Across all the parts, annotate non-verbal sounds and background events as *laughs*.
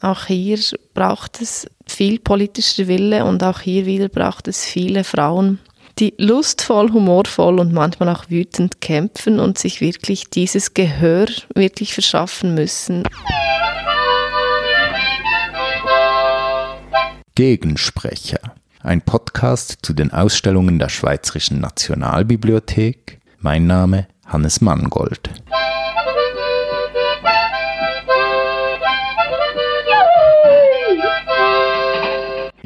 Auch hier braucht es viel politischer Wille und auch hier wieder braucht es viele Frauen, die lustvoll, humorvoll und manchmal auch wütend kämpfen und sich wirklich dieses Gehör wirklich verschaffen müssen. Gegensprecher. Ein Podcast zu den Ausstellungen der Schweizerischen Nationalbibliothek. Mein Name Hannes Mangold.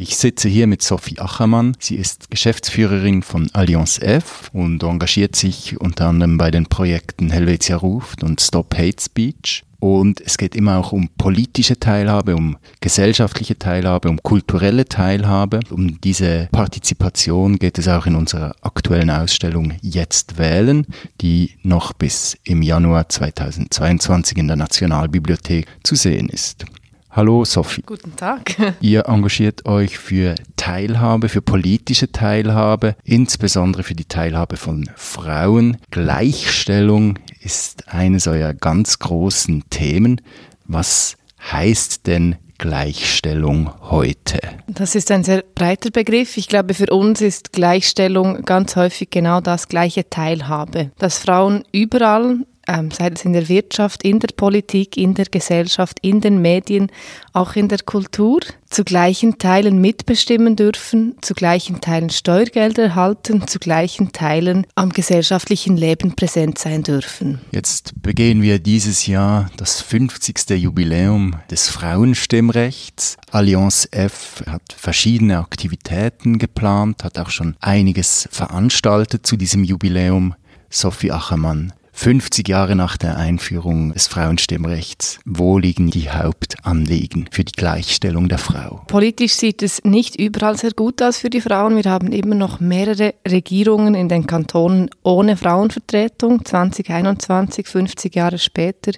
Ich sitze hier mit Sophie Achermann. Sie ist Geschäftsführerin von Allianz F und engagiert sich unter anderem bei den Projekten Helvetia ruft und Stop Hate Speech. Und es geht immer auch um politische Teilhabe, um gesellschaftliche Teilhabe, um kulturelle Teilhabe. Um diese Partizipation geht es auch in unserer aktuellen Ausstellung Jetzt wählen, die noch bis im Januar 2022 in der Nationalbibliothek zu sehen ist. Hallo Sophie. Guten Tag. *laughs* Ihr engagiert euch für Teilhabe, für politische Teilhabe, insbesondere für die Teilhabe von Frauen. Gleichstellung ist eines eurer ganz großen Themen. Was heißt denn Gleichstellung heute? Das ist ein sehr breiter Begriff. Ich glaube, für uns ist Gleichstellung ganz häufig genau das gleiche Teilhabe. Dass Frauen überall sei es in der Wirtschaft, in der Politik, in der Gesellschaft, in den Medien, auch in der Kultur, zu gleichen Teilen mitbestimmen dürfen, zu gleichen Teilen Steuergelder erhalten, zu gleichen Teilen am gesellschaftlichen Leben präsent sein dürfen. Jetzt begehen wir dieses Jahr das 50. Jubiläum des Frauenstimmrechts. Allianz F hat verschiedene Aktivitäten geplant, hat auch schon einiges veranstaltet zu diesem Jubiläum. Sophie Achermann, 50 Jahre nach der Einführung des Frauenstimmrechts, wo liegen die Hauptanliegen für die Gleichstellung der Frau? Politisch sieht es nicht überall sehr gut aus für die Frauen. Wir haben immer noch mehrere Regierungen in den Kantonen ohne Frauenvertretung, 2021, 50 Jahre später.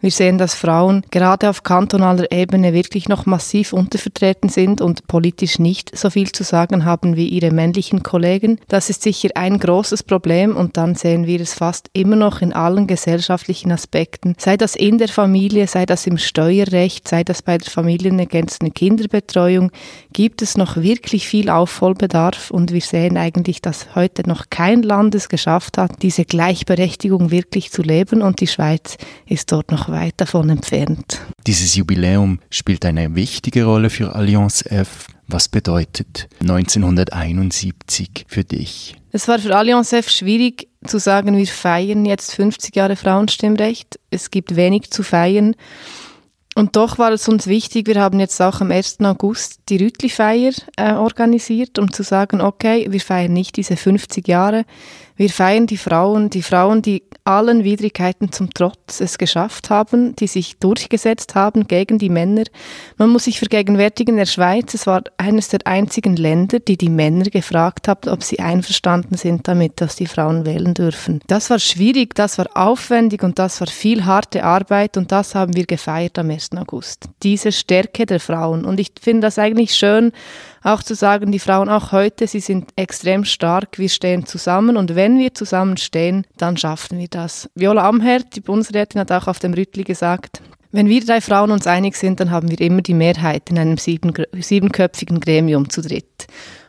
Wir sehen, dass Frauen gerade auf kantonaler Ebene wirklich noch massiv untervertreten sind und politisch nicht so viel zu sagen haben wie ihre männlichen Kollegen. Das ist sicher ein großes Problem und dann sehen wir es fast immer noch in allen gesellschaftlichen Aspekten, sei das in der Familie, sei das im Steuerrecht, sei das bei der familienergänzenden Kinderbetreuung, gibt es noch wirklich viel Aufholbedarf und wir sehen eigentlich, dass heute noch kein Land es geschafft hat, diese Gleichberechtigung wirklich zu leben und die Schweiz ist dort noch weit davon entfernt. Dieses Jubiläum spielt eine wichtige Rolle für Allianz F. Was bedeutet 1971 für dich? Es war für Allianz F schwierig zu sagen, wir feiern jetzt 50 Jahre Frauenstimmrecht. Es gibt wenig zu feiern. Und doch war es uns wichtig, wir haben jetzt auch am 1. August die Rütli-Feier äh, organisiert, um zu sagen, okay, wir feiern nicht diese 50 Jahre, wir feiern die Frauen, die Frauen, die allen Widrigkeiten zum Trotz es geschafft haben, die sich durchgesetzt haben gegen die Männer. Man muss sich vergegenwärtigen, der Schweiz, es war eines der einzigen Länder, die die Männer gefragt haben, ob sie einverstanden sind damit, dass die Frauen wählen dürfen. Das war schwierig, das war aufwendig und das war viel harte Arbeit und das haben wir gefeiert am 1. August. Diese Stärke der Frauen. Und ich finde das eigentlich schön, auch zu sagen, die Frauen auch heute, sie sind extrem stark, wir stehen zusammen und wenn wir zusammen stehen, dann schaffen wir das. Viola Amherd, die Bundesrätin, hat auch auf dem Rüttli gesagt, wenn wir drei Frauen uns einig sind, dann haben wir immer die Mehrheit in einem sieben, siebenköpfigen Gremium zu dritt.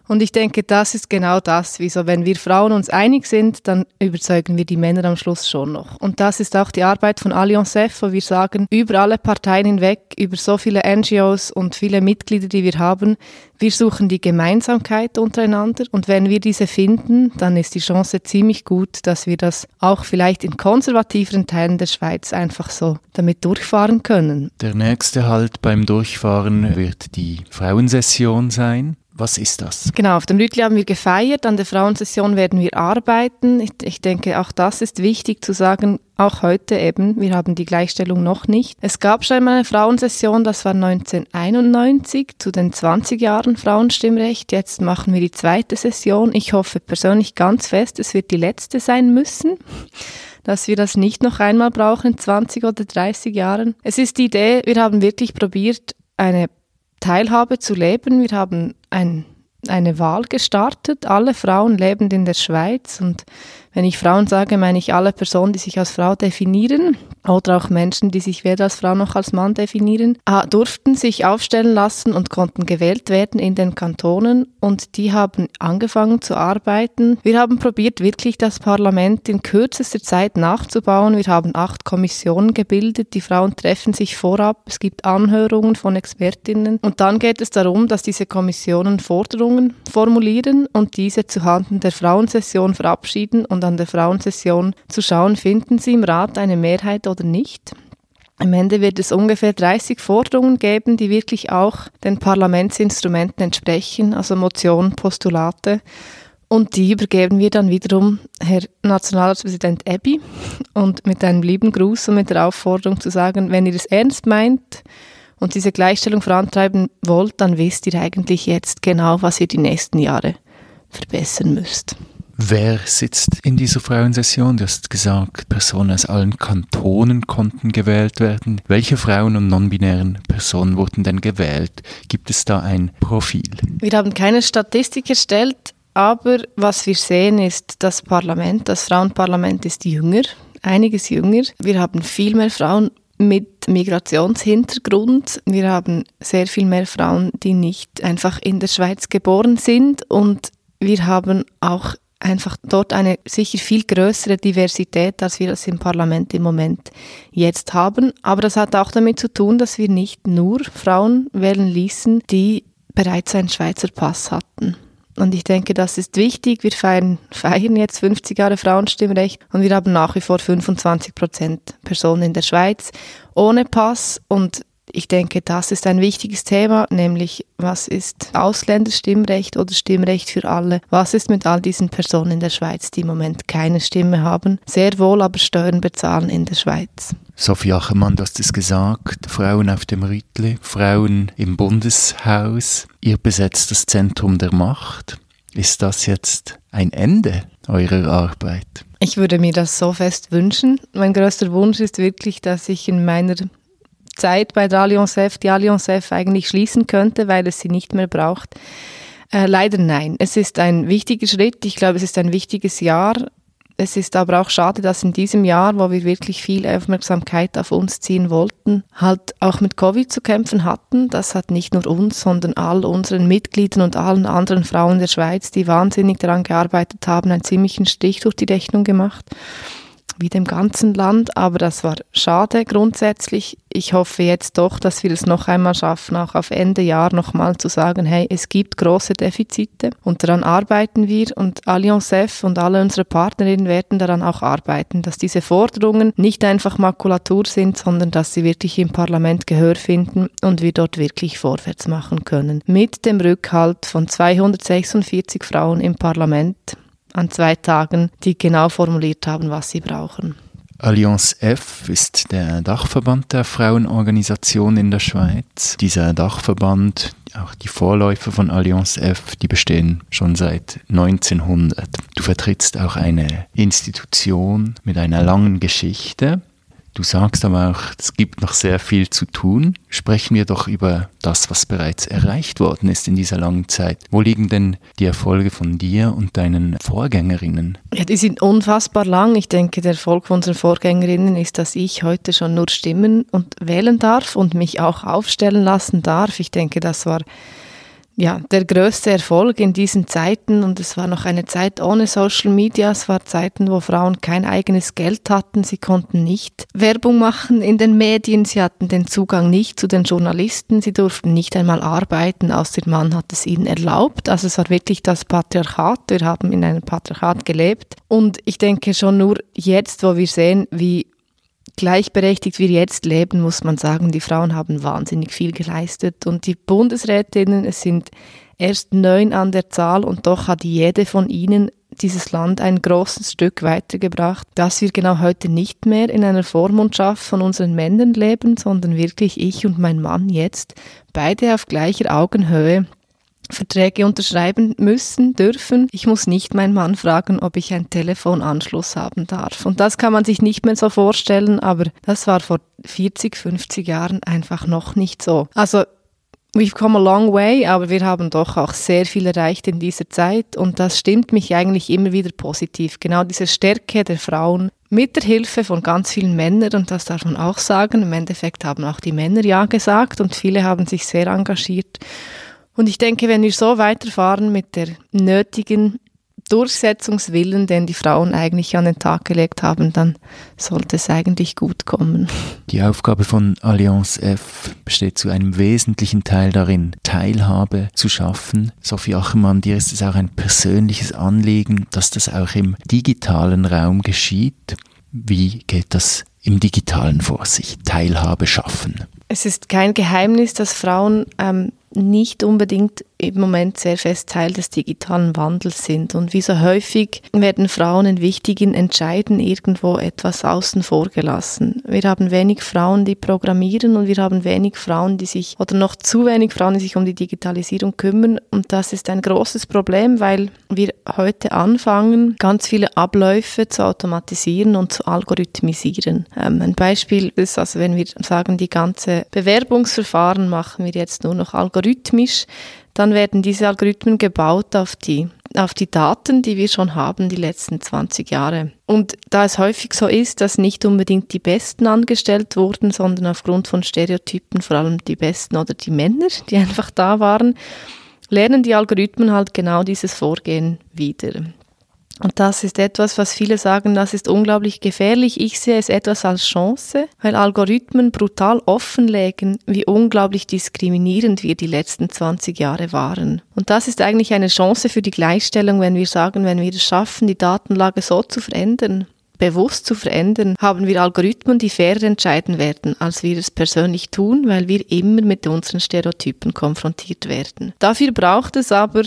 Und ich denke, das ist genau das, wieso, wenn wir Frauen uns einig sind, dann überzeugen wir die Männer am Schluss schon noch. Und das ist auch die Arbeit von Allianz F, wo wir sagen, über alle Parteien hinweg, über so viele NGOs und viele Mitglieder, die wir haben, wir suchen die Gemeinsamkeit untereinander und wenn wir diese finden, dann ist die Chance ziemlich gut, dass wir das auch vielleicht in konservativeren Teilen der Schweiz einfach so damit durchfahren können. Der nächste Halt beim Durchfahren wird die Frauensession sein. Was ist das? Genau, auf dem Rütli haben wir gefeiert, an der Frauensession werden wir arbeiten. Ich, ich, denke, auch das ist wichtig zu sagen, auch heute eben, wir haben die Gleichstellung noch nicht. Es gab schon einmal eine Frauensession, das war 1991 zu den 20 Jahren Frauenstimmrecht. Jetzt machen wir die zweite Session. Ich hoffe persönlich ganz fest, es wird die letzte sein müssen dass wir das nicht noch einmal brauchen in 20 oder 30 Jahren. Es ist die Idee, wir haben wirklich probiert, eine Teilhabe zu leben. Wir haben ein, eine Wahl gestartet. Alle Frauen lebend in der Schweiz und Wenn ich Frauen sage, meine ich alle Personen, die sich als Frau definieren oder auch Menschen, die sich weder als Frau noch als Mann definieren, ah, durften sich aufstellen lassen und konnten gewählt werden in den Kantonen und die haben angefangen zu arbeiten. Wir haben probiert, wirklich das Parlament in kürzester Zeit nachzubauen. Wir haben acht Kommissionen gebildet. Die Frauen treffen sich vorab. Es gibt Anhörungen von Expertinnen. Und dann geht es darum, dass diese Kommissionen Forderungen formulieren und diese zuhanden der Frauensession verabschieden und an der Frauensession zu schauen, finden sie im Rat eine Mehrheit oder nicht. Am Ende wird es ungefähr 30 Forderungen geben, die wirklich auch den Parlamentsinstrumenten entsprechen, also Motionen, Postulate. Und die übergeben wir dann wiederum Herr Nationalratspräsident Ebbi und mit einem lieben Gruß und mit der Aufforderung zu sagen, wenn ihr es ernst meint und diese Gleichstellung vorantreiben wollt, dann wisst ihr eigentlich jetzt genau, was ihr die nächsten Jahre verbessern müsst. Wer sitzt in dieser Frauensession? Du hast gesagt, Personen aus allen Kantonen konnten gewählt werden. Welche Frauen und non-binären Personen wurden denn gewählt? Gibt es da ein Profil? Wir haben keine Statistik erstellt, aber was wir sehen ist, das Parlament, das Frauenparlament ist jünger, einiges jünger. Wir haben viel mehr Frauen mit Migrationshintergrund. Wir haben sehr viel mehr Frauen, die nicht einfach in der Schweiz geboren sind und wir haben auch einfach dort eine sicher viel größere Diversität, als wir das im Parlament im Moment jetzt haben. Aber das hat auch damit zu tun, dass wir nicht nur Frauen wählen ließen, die bereits einen Schweizer Pass hatten. Und ich denke, das ist wichtig. Wir feiern, feiern jetzt 50 Jahre Frauenstimmrecht und wir haben nach wie vor 25 Prozent Personen in der Schweiz ohne Pass. Und ich denke, das ist ein wichtiges Thema, nämlich was ist Ausländerstimmrecht oder Stimmrecht für alle? Was ist mit all diesen Personen in der Schweiz, die im Moment keine Stimme haben, sehr wohl aber Steuern bezahlen in der Schweiz? Sophie Achemann, du hast es gesagt, Frauen auf dem Rütli, Frauen im Bundeshaus, ihr besetzt das Zentrum der Macht. Ist das jetzt ein Ende eurer Arbeit? Ich würde mir das so fest wünschen. Mein größter Wunsch ist wirklich, dass ich in meiner Zeit bei der Allianz F die Allianz F eigentlich schließen könnte, weil es sie nicht mehr braucht. Äh, leider nein. Es ist ein wichtiger Schritt. Ich glaube, es ist ein wichtiges Jahr. Es ist aber auch schade, dass in diesem Jahr, wo wir wirklich viel Aufmerksamkeit auf uns ziehen wollten, halt auch mit Covid zu kämpfen hatten. Das hat nicht nur uns, sondern all unseren Mitgliedern und allen anderen Frauen der Schweiz, die wahnsinnig daran gearbeitet haben, einen ziemlichen Strich durch die Rechnung gemacht wie dem ganzen Land, aber das war schade grundsätzlich. Ich hoffe jetzt doch, dass wir es noch einmal schaffen, auch auf Ende Jahr nochmal zu sagen, hey, es gibt große Defizite und daran arbeiten wir und Allianz F und alle unsere Partnerinnen werden daran auch arbeiten, dass diese Forderungen nicht einfach Makulatur sind, sondern dass sie wirklich im Parlament Gehör finden und wir dort wirklich vorwärts machen können. Mit dem Rückhalt von 246 Frauen im Parlament an zwei Tagen, die genau formuliert haben, was sie brauchen. Allianz F ist der Dachverband der Frauenorganisationen in der Schweiz. Dieser Dachverband, auch die Vorläufer von Allianz F, die bestehen schon seit 1900. Du vertrittst auch eine Institution mit einer langen Geschichte. Du sagst aber auch, es gibt noch sehr viel zu tun. Sprechen wir doch über das, was bereits erreicht worden ist in dieser langen Zeit. Wo liegen denn die Erfolge von dir und deinen Vorgängerinnen? Ja, die sind unfassbar lang. Ich denke, der Erfolg von unseren Vorgängerinnen ist, dass ich heute schon nur stimmen und wählen darf und mich auch aufstellen lassen darf. Ich denke, das war ja, der größte Erfolg in diesen Zeiten und es war noch eine Zeit ohne Social Media, es war Zeiten, wo Frauen kein eigenes Geld hatten, sie konnten nicht Werbung machen in den Medien, sie hatten den Zugang nicht zu den Journalisten, sie durften nicht einmal arbeiten, außer der Mann hat es ihnen erlaubt. Also es war wirklich das Patriarchat, wir haben in einem Patriarchat gelebt und ich denke schon nur jetzt, wo wir sehen, wie gleichberechtigt wir jetzt leben, muss man sagen, die Frauen haben wahnsinnig viel geleistet. Und die Bundesrätinnen, es sind erst neun an der Zahl und doch hat jede von ihnen dieses Land ein großes Stück weitergebracht, dass wir genau heute nicht mehr in einer Vormundschaft von unseren Männern leben, sondern wirklich ich und mein Mann jetzt beide auf gleicher Augenhöhe Verträge unterschreiben müssen, dürfen. Ich muss nicht meinen Mann fragen, ob ich einen Telefonanschluss haben darf. Und das kann man sich nicht mehr so vorstellen, aber das war vor 40, 50 Jahren einfach noch nicht so. Also we've come a long way, aber wir haben doch auch sehr viel erreicht in dieser Zeit und das stimmt mich eigentlich immer wieder positiv. Genau diese Stärke der Frauen mit der Hilfe von ganz vielen Männern und das darf man auch sagen. Im Endeffekt haben auch die Männer ja gesagt und viele haben sich sehr engagiert. Und ich denke, wenn wir so weiterfahren mit der nötigen Durchsetzungswillen, den die Frauen eigentlich an den Tag gelegt haben, dann sollte es eigentlich gut kommen. Die Aufgabe von Allianz F besteht zu einem wesentlichen Teil darin, Teilhabe zu schaffen. Sophie Achermann, dir ist es auch ein persönliches Anliegen, dass das auch im digitalen Raum geschieht. Wie geht das im digitalen vor sich? Teilhabe schaffen. Es ist kein Geheimnis, dass Frauen ähm, nicht unbedingt im Moment sehr fest Teil des digitalen Wandels sind. Und wie so häufig werden Frauen in wichtigen Entscheiden irgendwo etwas außen vor gelassen. Wir haben wenig Frauen, die programmieren und wir haben wenig Frauen, die sich, oder noch zu wenig Frauen, die sich um die Digitalisierung kümmern. Und das ist ein großes Problem, weil wir heute anfangen, ganz viele Abläufe zu automatisieren und zu algorithmisieren. Ähm, ein Beispiel ist, also wenn wir sagen, die ganze Bewerbungsverfahren machen wir jetzt nur noch algorithmisch, dann werden diese Algorithmen gebaut auf die, auf die Daten, die wir schon haben, die letzten 20 Jahre. Und da es häufig so ist, dass nicht unbedingt die Besten angestellt wurden, sondern aufgrund von Stereotypen vor allem die Besten oder die Männer, die *laughs* einfach da waren, lernen die Algorithmen halt genau dieses Vorgehen wieder. Und das ist etwas, was viele sagen, das ist unglaublich gefährlich. Ich sehe es etwas als Chance, weil Algorithmen brutal offenlegen, wie unglaublich diskriminierend wir die letzten 20 Jahre waren. Und das ist eigentlich eine Chance für die Gleichstellung, wenn wir sagen, wenn wir es schaffen, die Datenlage so zu verändern, bewusst zu verändern, haben wir Algorithmen, die fairer entscheiden werden, als wir es persönlich tun, weil wir immer mit unseren Stereotypen konfrontiert werden. Dafür braucht es aber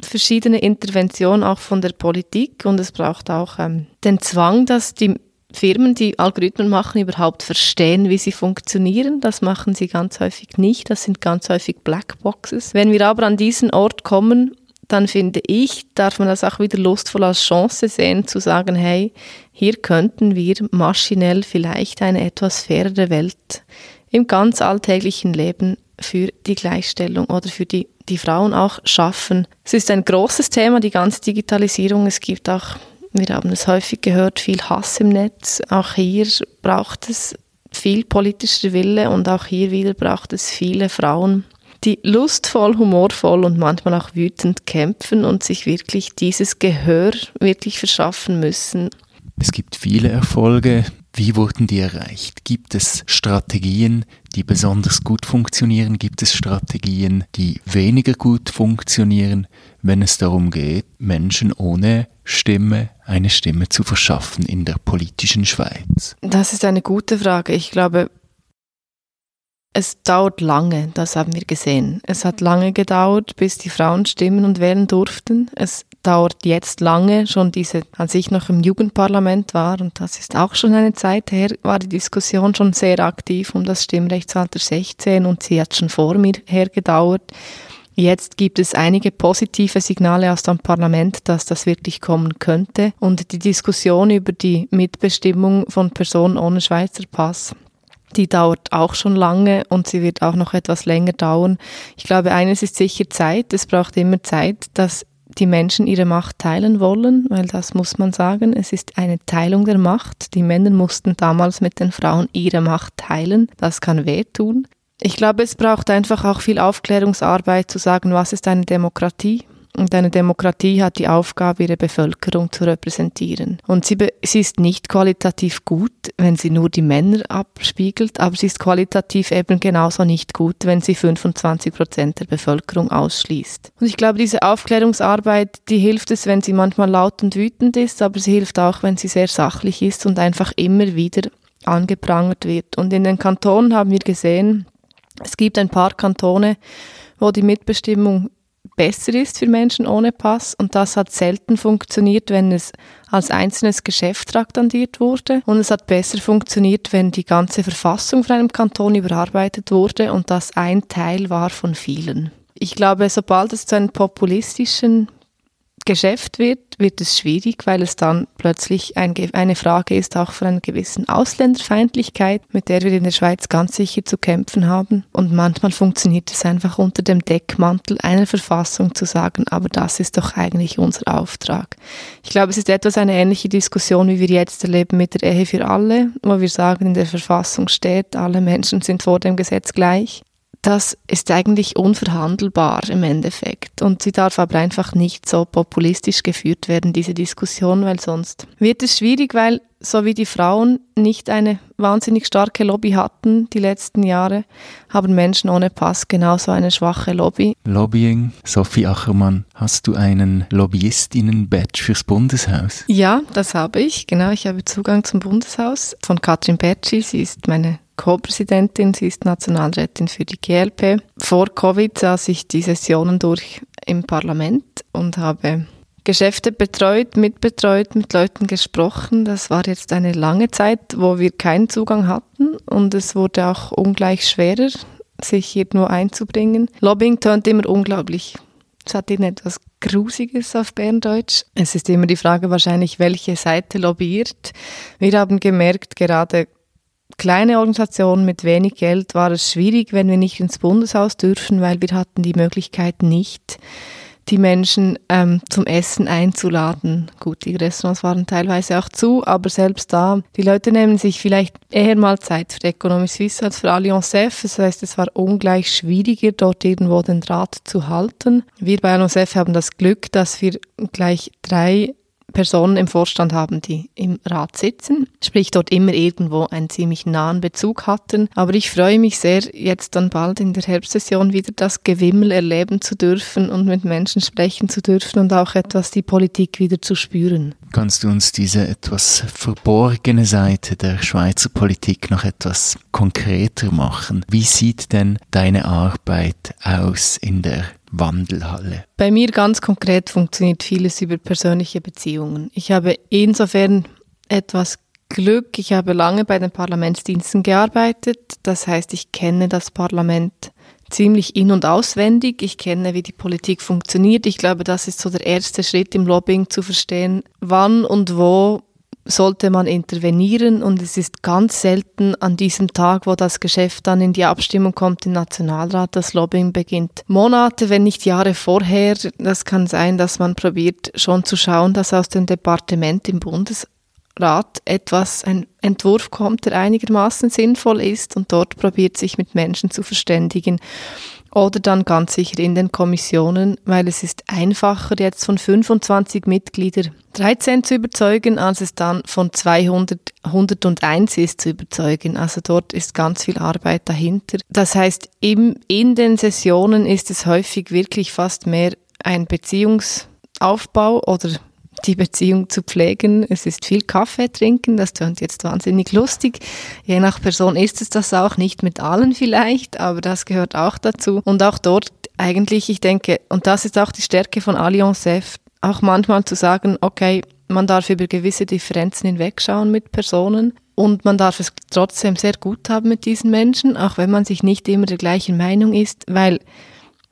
verschiedene Interventionen auch von der Politik und es braucht auch ähm, den Zwang, dass die Firmen, die Algorithmen machen, überhaupt verstehen, wie sie funktionieren. Das machen sie ganz häufig nicht. Das sind ganz häufig Blackboxes. Wenn wir aber an diesen Ort kommen, dann finde ich, darf man das auch wieder lustvoll als Chance sehen, zu sagen, hey, hier könnten wir maschinell vielleicht eine etwas fairere Welt im ganz alltäglichen Leben für die Gleichstellung oder für die, die Frauen auch schaffen. Es ist ein großes Thema, die ganze Digitalisierung. Es gibt auch, wir haben es häufig gehört, viel Hass im Netz. Auch hier braucht es viel politischer Wille und auch hier wieder braucht es viele Frauen, die lustvoll, humorvoll und manchmal auch wütend kämpfen und sich wirklich dieses Gehör wirklich verschaffen müssen. Es gibt viele Erfolge. Wie wurden die erreicht? Gibt es Strategien, die besonders gut funktionieren? Gibt es Strategien, die weniger gut funktionieren, wenn es darum geht, Menschen ohne Stimme eine Stimme zu verschaffen in der politischen Schweiz? Das ist eine gute Frage. Ich glaube, es dauert lange, das haben wir gesehen. Es hat lange gedauert, bis die Frauen stimmen und wählen durften. Es dauert jetzt lange, schon diese, als ich noch im Jugendparlament war, und das ist auch schon eine Zeit her, war die Diskussion schon sehr aktiv um das Stimmrechtsalter 16 und sie hat schon vor mir hergedauert. Jetzt gibt es einige positive Signale aus dem Parlament, dass das wirklich kommen könnte. Und die Diskussion über die Mitbestimmung von Personen ohne Schweizer Pass die dauert auch schon lange und sie wird auch noch etwas länger dauern. Ich glaube, eines ist sicher Zeit. Es braucht immer Zeit, dass die Menschen ihre Macht teilen wollen, weil das muss man sagen, es ist eine Teilung der Macht. Die Männer mussten damals mit den Frauen ihre Macht teilen. Das kann wehtun. Ich glaube, es braucht einfach auch viel Aufklärungsarbeit zu sagen, was ist eine Demokratie, und eine Demokratie hat die Aufgabe, ihre Bevölkerung zu repräsentieren. Und sie, sie ist nicht qualitativ gut, wenn sie nur die Männer abspiegelt, aber sie ist qualitativ eben genauso nicht gut, wenn sie 25 Prozent der Bevölkerung ausschließt. Und ich glaube, diese Aufklärungsarbeit, die hilft es, wenn sie manchmal laut und wütend ist, aber sie hilft auch, wenn sie sehr sachlich ist und einfach immer wieder angeprangert wird. Und in den Kantonen haben wir gesehen, es gibt ein paar Kantone, wo die Mitbestimmung besser ist für Menschen ohne Pass und das hat selten funktioniert, wenn es als einzelnes Geschäft traktandiert wurde und es hat besser funktioniert, wenn die ganze Verfassung von einem Kanton überarbeitet wurde und das ein Teil war von vielen. Ich glaube, sobald es zu einem populistischen Geschäft wird, wird es schwierig, weil es dann plötzlich ein, eine Frage ist, auch von einer gewissen Ausländerfeindlichkeit, mit der wir in der Schweiz ganz sicher zu kämpfen haben. Und manchmal funktioniert es einfach unter dem Deckmantel einer Verfassung zu sagen, aber das ist doch eigentlich unser Auftrag. Ich glaube, es ist etwas eine ähnliche Diskussion, wie wir jetzt erleben mit der Ehe für alle, wo wir sagen, in der Verfassung steht, alle Menschen sind vor dem Gesetz gleich das ist eigentlich unverhandelbar im Endeffekt. Und sie darf aber einfach nicht so populistisch geführt werden, diese Diskussion, weil sonst wird es schwierig, weil so wie die Frauen nicht eine wahnsinnig starke Lobby hatten die letzten Jahre, haben Menschen ohne Pass genauso eine schwache Lobby. Lobbying, Sophie Achermann, hast du einen Lobbyistinnen-Badge fürs Bundeshaus? Ja, das habe ich. Genau, ich habe Zugang zum Bundeshaus von Katrin Bertschi. Sie ist meine Co-Präsidentin, sie ist Nationalrätin für die GLP. Vor Covid saß ich die Sessionen durch im Parlament und habe Geschäfte betreut, mitbetreut, mit Leuten gesprochen. Das war jetzt eine lange Zeit, wo wir keinen Zugang hatten und es wurde auch ungleich schwerer, sich hier nur einzubringen. Lobbying tönt immer unglaublich. Es hat etwas Grusiges auf Berndeutsch. Es ist immer die Frage wahrscheinlich, welche Seite lobbyiert. Wir haben gemerkt, gerade kleine Organisation mit wenig Geld war es schwierig, wenn wir nicht ins Bundeshaus dürfen, weil wir hatten die Möglichkeit nicht, die Menschen ähm, zum Essen einzuladen. Gut, die Restaurants waren teilweise auch zu, aber selbst da, die Leute nehmen sich vielleicht eher mal Zeit für Economy Suisse als für Allianz F. Das heißt, es war ungleich schwieriger, dort irgendwo den Draht zu halten. Wir bei Allianz F haben das Glück, dass wir gleich drei Personen im Vorstand haben, die im Rat sitzen, sprich dort immer irgendwo einen ziemlich nahen Bezug hatten. Aber ich freue mich sehr, jetzt dann bald in der Herbstsession wieder das Gewimmel erleben zu dürfen und mit Menschen sprechen zu dürfen und auch etwas die Politik wieder zu spüren. Kannst du uns diese etwas verborgene Seite der Schweizer Politik noch etwas konkreter machen? Wie sieht denn deine Arbeit aus in der Wandelhalle? Bei mir ganz konkret funktioniert vieles über persönliche Beziehungen. Ich habe insofern etwas Glück. Ich habe lange bei den Parlamentsdiensten gearbeitet. Das heißt, ich kenne das Parlament ziemlich in- und auswendig. Ich kenne, wie die Politik funktioniert. Ich glaube, das ist so der erste Schritt im Lobbying zu verstehen, wann und wo sollte man intervenieren und es ist ganz selten an diesem Tag, wo das Geschäft dann in die Abstimmung kommt im Nationalrat, das Lobbying beginnt. Monate, wenn nicht Jahre vorher, das kann sein, dass man probiert schon zu schauen, dass aus dem Departement im Bundesrat etwas, ein Entwurf kommt, der einigermaßen sinnvoll ist und dort probiert sich mit Menschen zu verständigen oder dann ganz sicher in den Kommissionen, weil es ist einfacher jetzt von 25 Mitgliedern 13 zu überzeugen, als es dann von 200 101 ist zu überzeugen. Also dort ist ganz viel Arbeit dahinter. Das heißt, im, in den Sessionen ist es häufig wirklich fast mehr ein Beziehungsaufbau oder die Beziehung zu pflegen. Es ist viel Kaffee trinken, das tönt jetzt wahnsinnig lustig. Je nach Person ist es das auch, nicht mit allen vielleicht, aber das gehört auch dazu. Und auch dort eigentlich, ich denke, und das ist auch die Stärke von Allianz F, auch manchmal zu sagen, okay, man darf über gewisse Differenzen hinwegschauen mit Personen und man darf es trotzdem sehr gut haben mit diesen Menschen, auch wenn man sich nicht immer der gleichen Meinung ist, weil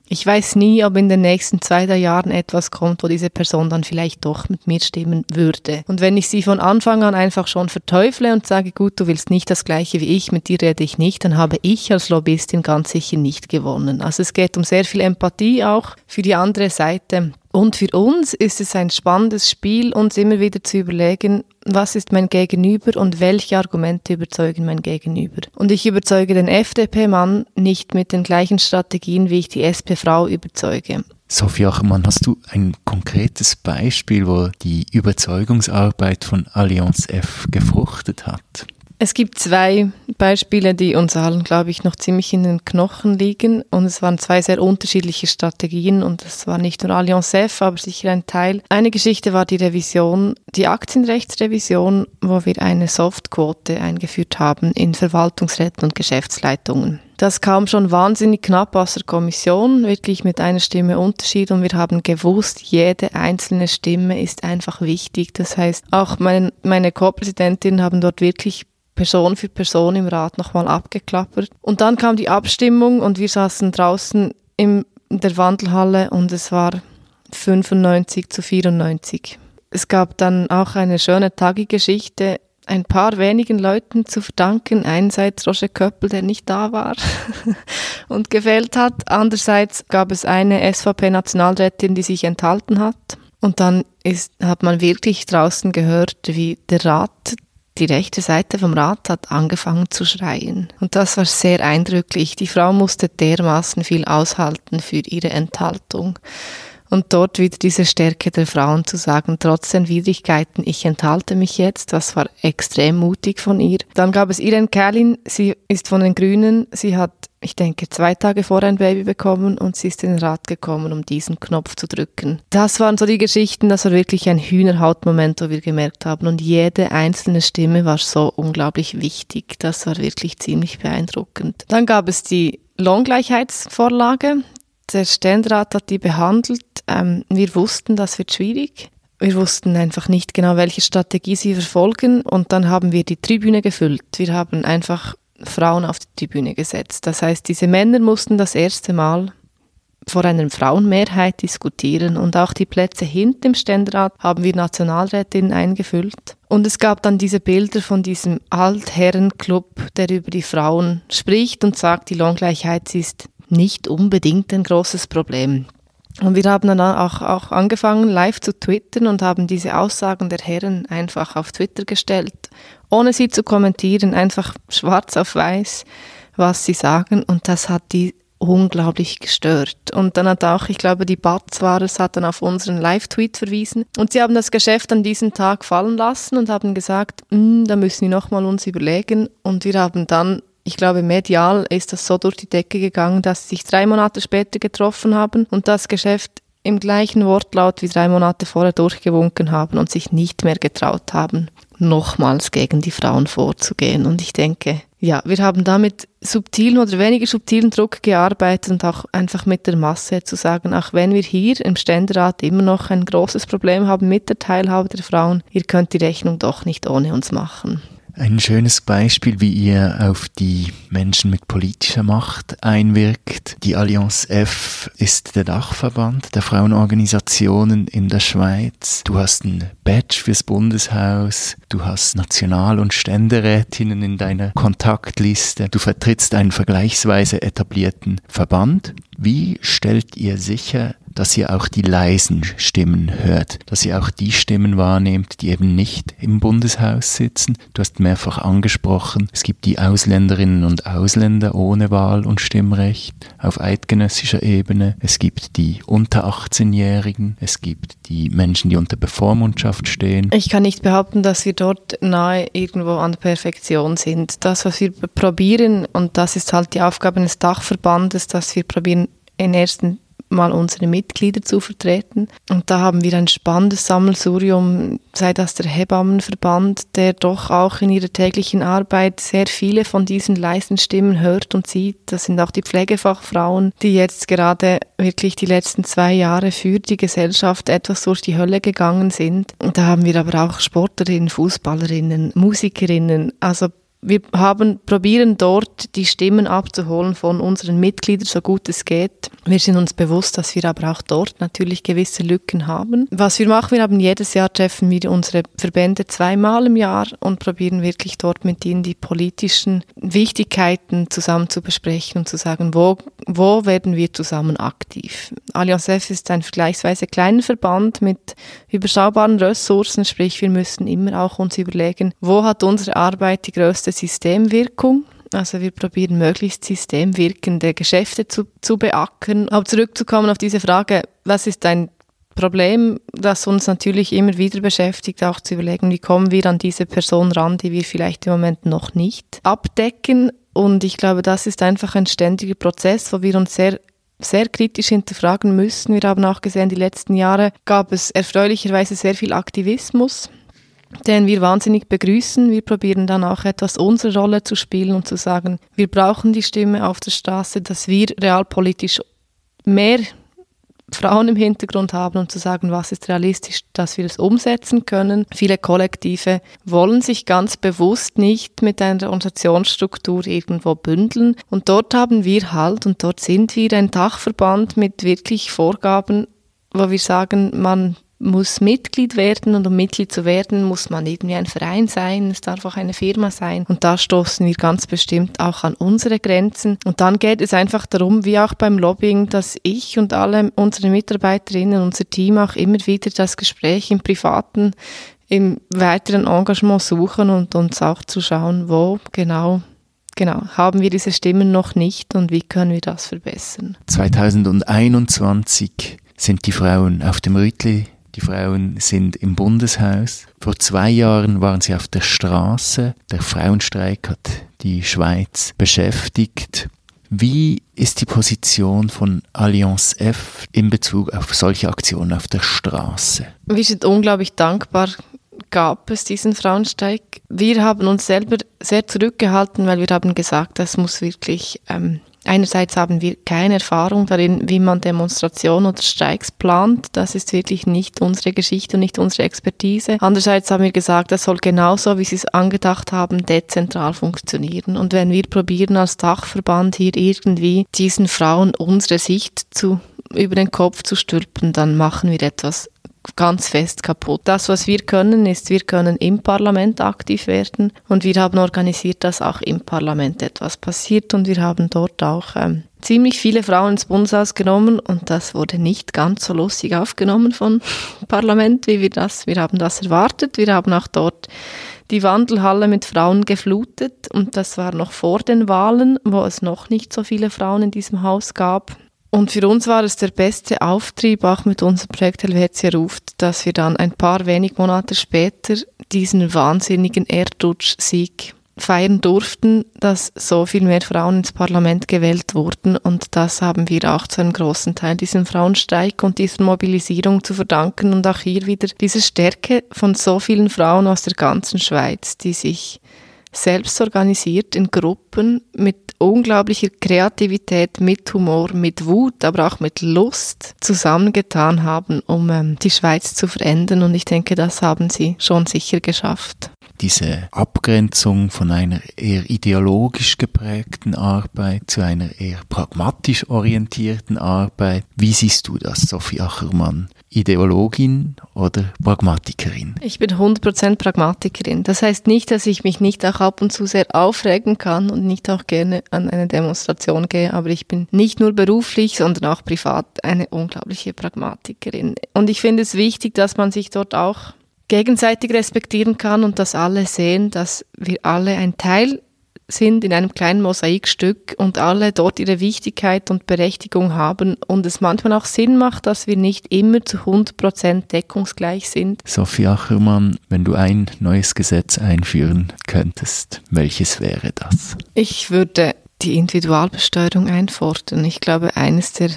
ich weiß nie, ob in den nächsten zwei, drei Jahren etwas kommt, wo diese Person dann vielleicht doch mit mir stimmen würde. Und wenn ich sie von Anfang an einfach schon verteufle und sage, gut, du willst nicht das Gleiche wie ich, mit dir rede ich nicht, dann habe ich als Lobbyistin ganz sicher nicht gewonnen. Also es geht um sehr viel Empathie auch für die andere Seite. Und für uns ist es ein spannendes Spiel, uns immer wieder zu überlegen, was ist mein Gegenüber und welche Argumente überzeugen mein Gegenüber. Und ich überzeuge den FDP-Mann nicht mit den gleichen Strategien, wie ich die SP-Frau überzeuge. Sophie Achermann, hast du ein konkretes Beispiel, wo die Überzeugungsarbeit von Allianz F gefruchtet hat? Es gibt zwei Beispiele, die uns allen, glaube ich, noch ziemlich in den Knochen liegen. Und es waren zwei sehr unterschiedliche Strategien. Und es war nicht nur Allianz F, aber sicher ein Teil. Eine Geschichte war die Revision, die Aktienrechtsrevision, wo wir eine Softquote eingeführt haben in Verwaltungsräten und Geschäftsleitungen. Das kam schon wahnsinnig knapp aus der Kommission, wirklich mit einer Stimme Unterschied und wir haben gewusst, jede einzelne Stimme ist einfach wichtig. Das heißt, auch mein, meine Co-Präsidentin haben dort wirklich Person für Person im Rat nochmal abgeklappert. Und dann kam die Abstimmung und wir saßen draußen in der Wandelhalle und es war 95 zu 94. Es gab dann auch eine schöne Tagigeschichte ein paar wenigen Leuten zu verdanken. Einerseits Roger Köppel, der nicht da war *laughs* und gefehlt hat. Andererseits gab es eine SVP-Nationalrätin, die sich enthalten hat. Und dann ist, hat man wirklich draußen gehört, wie der Rat, die rechte Seite vom Rat hat angefangen zu schreien. Und das war sehr eindrücklich. Die Frau musste dermaßen viel aushalten für ihre Enthaltung und dort wieder diese Stärke der Frauen zu sagen, trotz den Widrigkeiten, ich enthalte mich jetzt, das war extrem mutig von ihr. Dann gab es Irene Kerlin, sie ist von den Grünen, sie hat, ich denke, zwei Tage vor ein Baby bekommen und sie ist in den Rat gekommen, um diesen Knopf zu drücken. Das waren so die Geschichten, das war wirklich ein Hühnerhautmoment, wo wir gemerkt haben und jede einzelne Stimme war so unglaublich wichtig, das war wirklich ziemlich beeindruckend. Dann gab es die Lohngleichheitsvorlage, der Ständerat hat die behandelt. Ähm, wir wussten, das wird schwierig. Wir wussten einfach nicht genau, welche Strategie sie verfolgen. Und dann haben wir die Tribüne gefüllt. Wir haben einfach Frauen auf die Tribüne gesetzt. Das heißt, diese Männer mussten das erste Mal vor einer Frauenmehrheit diskutieren und auch die Plätze hinter dem Ständerat haben wir Nationalrätinnen eingefüllt. Und es gab dann diese Bilder von diesem Altherrenclub, der über die Frauen spricht und sagt, die Lohngleichheit ist nicht unbedingt ein großes Problem. Und wir haben dann auch, auch angefangen, live zu twittern und haben diese Aussagen der Herren einfach auf Twitter gestellt, ohne sie zu kommentieren, einfach schwarz auf weiß, was sie sagen. Und das hat die unglaublich gestört. Und dann hat auch, ich glaube, die Batz war es, hat dann auf unseren Live-Tweet verwiesen. Und sie haben das Geschäft an diesem Tag fallen lassen und haben gesagt, hm, da müssen wir nochmal uns überlegen. Und wir haben dann ich glaube, medial ist das so durch die Decke gegangen, dass sie sich drei Monate später getroffen haben und das Geschäft im gleichen Wortlaut wie drei Monate vorher durchgewunken haben und sich nicht mehr getraut haben, nochmals gegen die Frauen vorzugehen. Und ich denke, ja, wir haben damit subtilen oder weniger subtilen Druck gearbeitet und auch einfach mit der Masse zu sagen, auch wenn wir hier im Ständerat immer noch ein großes Problem haben mit der Teilhabe der Frauen, ihr könnt die Rechnung doch nicht ohne uns machen. Ein schönes Beispiel, wie ihr auf die Menschen mit politischer Macht einwirkt. Die Allianz F ist der Dachverband der Frauenorganisationen in der Schweiz. Du hast ein Badge fürs Bundeshaus. Du hast National- und Ständerätinnen in deiner Kontaktliste. Du vertrittst einen vergleichsweise etablierten Verband. Wie stellt ihr sicher, dass ihr auch die leisen Stimmen hört, dass ihr auch die Stimmen wahrnehmt, die eben nicht im Bundeshaus sitzen. Du hast mehrfach angesprochen, es gibt die Ausländerinnen und Ausländer ohne Wahl und Stimmrecht auf eidgenössischer Ebene, es gibt die unter 18-Jährigen, es gibt die Menschen, die unter Bevormundschaft stehen. Ich kann nicht behaupten, dass wir dort nahe irgendwo an der Perfektion sind. Das, was wir probieren, und das ist halt die Aufgabe eines Dachverbandes, dass wir probieren, in ersten mal unsere Mitglieder zu vertreten. Und da haben wir ein spannendes Sammelsurium, sei das der Hebammenverband, der doch auch in ihrer täglichen Arbeit sehr viele von diesen leisen Stimmen hört und sieht. Das sind auch die Pflegefachfrauen, die jetzt gerade wirklich die letzten zwei Jahre für die Gesellschaft etwas durch die Hölle gegangen sind. Und da haben wir aber auch Sportlerinnen, Fußballerinnen, Musikerinnen, also wir haben, probieren dort die Stimmen abzuholen von unseren Mitgliedern, so gut es geht. Wir sind uns bewusst, dass wir aber auch dort natürlich gewisse Lücken haben. Was wir machen, wir haben jedes Jahr treffen wir unsere Verbände zweimal im Jahr und probieren wirklich dort mit ihnen die politischen Wichtigkeiten zusammen zu besprechen und zu sagen, wo, wo werden wir zusammen aktiv. Allianz F ist ein vergleichsweise kleiner Verband mit überschaubaren Ressourcen, sprich wir müssen immer auch uns überlegen, wo hat unsere Arbeit die größte Systemwirkung. Also wir probieren möglichst systemwirkende Geschäfte zu, zu beackern. Aber zurückzukommen auf diese Frage, was ist ein Problem, das uns natürlich immer wieder beschäftigt, auch zu überlegen, wie kommen wir an diese Person ran, die wir vielleicht im Moment noch nicht abdecken. Und ich glaube, das ist einfach ein ständiger Prozess, wo wir uns sehr sehr kritisch hinterfragen müssen. Wir haben auch gesehen, die letzten Jahre gab es erfreulicherweise sehr viel Aktivismus den wir wahnsinnig begrüßen. Wir probieren dann auch etwas unsere Rolle zu spielen und zu sagen, wir brauchen die Stimme auf der Straße, dass wir realpolitisch mehr Frauen im Hintergrund haben und zu sagen, was ist realistisch, dass wir es umsetzen können. Viele Kollektive wollen sich ganz bewusst nicht mit einer Organisationsstruktur irgendwo bündeln. Und dort haben wir halt, und dort sind wir ein Dachverband mit wirklich Vorgaben wo wir sagen, man muss Mitglied werden und um Mitglied zu werden, muss man irgendwie ein Verein sein, es darf auch eine Firma sein. Und da stoßen wir ganz bestimmt auch an unsere Grenzen. Und dann geht es einfach darum, wie auch beim Lobbying, dass ich und alle unsere Mitarbeiterinnen, unser Team auch immer wieder das Gespräch im Privaten, im weiteren Engagement suchen und uns auch zu schauen, wo genau genau, haben wir diese Stimmen noch nicht und wie können wir das verbessern? 2021 sind die Frauen auf dem Rütli die Frauen sind im Bundeshaus. Vor zwei Jahren waren sie auf der Straße. Der Frauenstreik hat die Schweiz beschäftigt. Wie ist die Position von Allianz F in Bezug auf solche Aktionen auf der Straße? Wir sind unglaublich dankbar, gab es diesen Frauenstreik. Wir haben uns selber sehr zurückgehalten, weil wir haben gesagt, das muss wirklich ähm, Einerseits haben wir keine Erfahrung darin, wie man Demonstrationen oder Streiks plant. Das ist wirklich nicht unsere Geschichte und nicht unsere Expertise. Andererseits haben wir gesagt, das soll genauso, wie Sie es angedacht haben, dezentral funktionieren. Und wenn wir probieren, als Dachverband hier irgendwie diesen Frauen unsere Sicht zu über den Kopf zu stülpen, dann machen wir etwas ganz fest kaputt. Das, was wir können, ist, wir können im Parlament aktiv werden und wir haben organisiert, dass auch im Parlament etwas passiert und wir haben dort auch ähm, ziemlich viele Frauen ins Bundeshaus genommen und das wurde nicht ganz so lustig aufgenommen vom *laughs* Parlament, wie wir das, wir haben das erwartet. Wir haben auch dort die Wandelhalle mit Frauen geflutet und das war noch vor den Wahlen, wo es noch nicht so viele Frauen in diesem Haus gab. Und für uns war es der beste Auftrieb, auch mit unserem Projekt Helvetia ruft, dass wir dann ein paar wenig Monate später diesen wahnsinnigen Erdrutsch-Sieg feiern durften, dass so viel mehr Frauen ins Parlament gewählt wurden. Und das haben wir auch zu einem großen Teil diesem Frauenstreik und dieser Mobilisierung zu verdanken. Und auch hier wieder diese Stärke von so vielen Frauen aus der ganzen Schweiz, die sich selbst organisiert in Gruppen mit unglaublicher Kreativität, mit Humor, mit Wut, aber auch mit Lust zusammengetan haben, um ähm, die Schweiz zu verändern. Und ich denke, das haben sie schon sicher geschafft. Diese Abgrenzung von einer eher ideologisch geprägten Arbeit zu einer eher pragmatisch orientierten Arbeit. Wie siehst du das, Sophie Achermann? Ideologin oder Pragmatikerin? Ich bin 100% Pragmatikerin. Das heißt nicht, dass ich mich nicht auch ab und zu sehr aufregen kann und nicht auch gerne an eine Demonstration gehe, aber ich bin nicht nur beruflich, sondern auch privat eine unglaubliche Pragmatikerin. Und ich finde es wichtig, dass man sich dort auch gegenseitig respektieren kann und dass alle sehen, dass wir alle ein Teil sind in einem kleinen Mosaikstück und alle dort ihre Wichtigkeit und Berechtigung haben und es manchmal auch Sinn macht, dass wir nicht immer zu 100% deckungsgleich sind. Sophie Achermann, wenn du ein neues Gesetz einführen könntest, welches wäre das? Ich würde die Individualbesteuerung einfordern. Ich glaube, eines der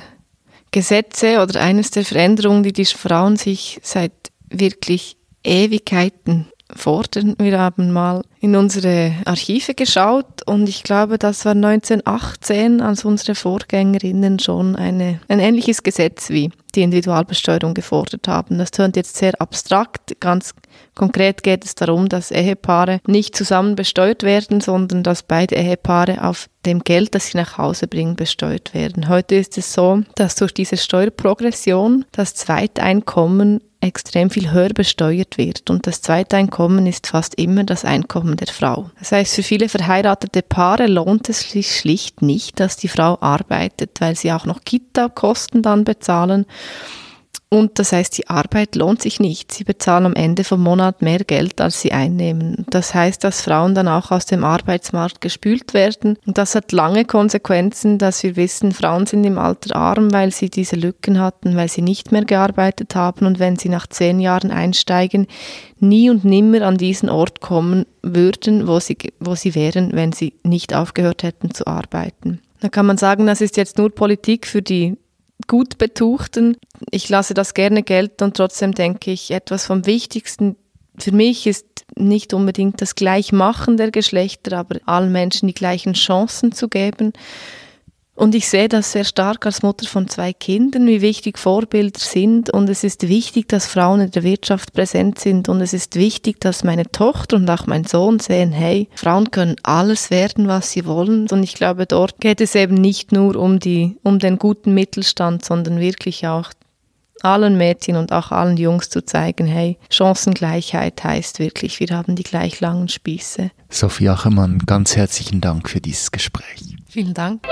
Gesetze oder eines der Veränderungen, die die Frauen sich seit wirklich Ewigkeiten fordern. Wir haben mal in unsere Archive geschaut und ich glaube, das war 1918, als unsere Vorgängerinnen schon eine, ein ähnliches Gesetz wie die Individualbesteuerung gefordert haben. Das tönt jetzt sehr abstrakt. Ganz konkret geht es darum, dass Ehepaare nicht zusammen besteuert werden, sondern dass beide Ehepaare auf dem Geld, das sie nach Hause bringen, besteuert werden. Heute ist es so, dass durch diese Steuerprogression das Zweiteinkommen extrem viel höher besteuert wird. Und das zweite Einkommen ist fast immer das Einkommen der Frau. Das heißt, für viele verheiratete Paare lohnt es sich schlicht nicht, dass die Frau arbeitet, weil sie auch noch Kita-Kosten dann bezahlen und das heißt, die Arbeit lohnt sich nicht. Sie bezahlen am Ende vom Monat mehr Geld, als sie einnehmen. Das heißt, dass Frauen dann auch aus dem Arbeitsmarkt gespült werden. Und das hat lange Konsequenzen, dass wir wissen, Frauen sind im Alter arm, weil sie diese Lücken hatten, weil sie nicht mehr gearbeitet haben und wenn sie nach zehn Jahren einsteigen, nie und nimmer an diesen Ort kommen würden, wo sie, wo sie wären, wenn sie nicht aufgehört hätten zu arbeiten. Da kann man sagen, das ist jetzt nur Politik für die gut betuchten. Ich lasse das gerne gelten und trotzdem denke ich, etwas vom Wichtigsten für mich ist nicht unbedingt das Gleichmachen der Geschlechter, aber allen Menschen die gleichen Chancen zu geben. Und ich sehe das sehr stark als Mutter von zwei Kindern, wie wichtig Vorbilder sind. Und es ist wichtig, dass Frauen in der Wirtschaft präsent sind. Und es ist wichtig, dass meine Tochter und auch mein Sohn sehen, hey, Frauen können alles werden, was sie wollen. Und ich glaube, dort geht es eben nicht nur um die, um den guten Mittelstand, sondern wirklich auch allen Mädchen und auch allen Jungs zu zeigen, hey, Chancengleichheit heißt wirklich, wir haben die gleich langen Spieße. Sophie Achermann, ganz herzlichen Dank für dieses Gespräch. Vielen Dank.